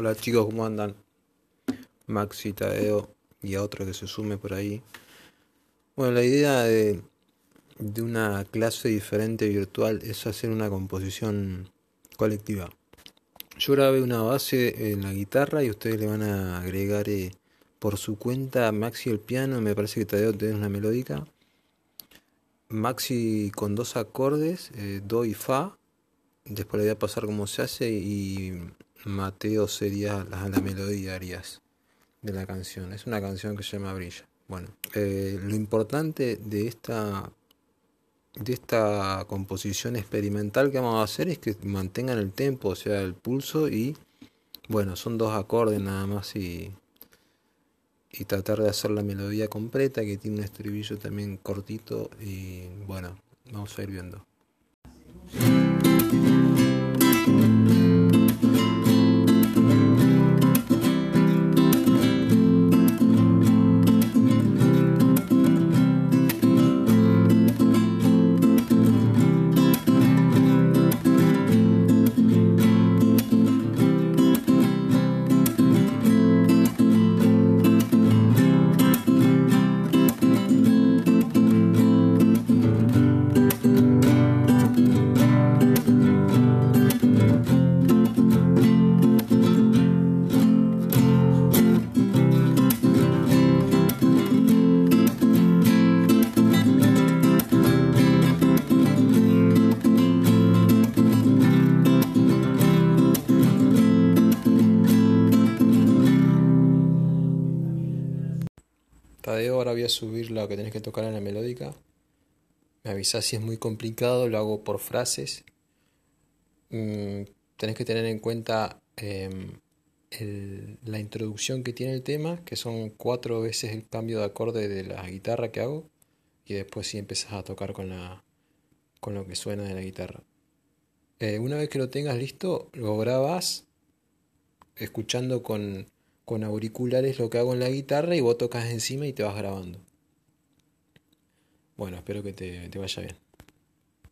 Hola chicos, ¿cómo andan? Maxi, Tadeo y a otro que se sume por ahí. Bueno, la idea de, una clase diferente virtual es hacer una composición colectiva. Yo grabé una base en la guitarra y ustedes le van a agregar eh, por su cuenta Maxi el piano, me parece que Tadeo tiene una melódica. Maxi con dos acordes, eh, Do y Fa. Después le voy a pasar cómo se hace y Mateo sería la, la melodía Arias de la canción. Es una canción que se llama Brilla. Bueno, eh, lo importante de esta de esta composición experimental que vamos a hacer es que mantengan el tempo, o sea, el pulso y bueno, son dos acordes nada más y y tratar de hacer la melodía completa que tiene un estribillo también cortito y bueno, vamos a ir viendo. Tadeo, ahora voy a subir lo que tenés que tocar en la melódica. Me avisás si es muy complicado, lo hago por frases. Mm, tenés que tener en cuenta em, la introducción que tiene el tema, que son cuatro veces el cambio de acorde de la guitarra que hago. Y después sí empezás a tocar con, la, con lo que suena de la guitarra. Eh, una vez que lo tengas listo, lo grabas escuchando con con auriculares lo que hago en la guitarra y vos tocas encima y te vas grabando. Bueno, espero que te, te vaya bien.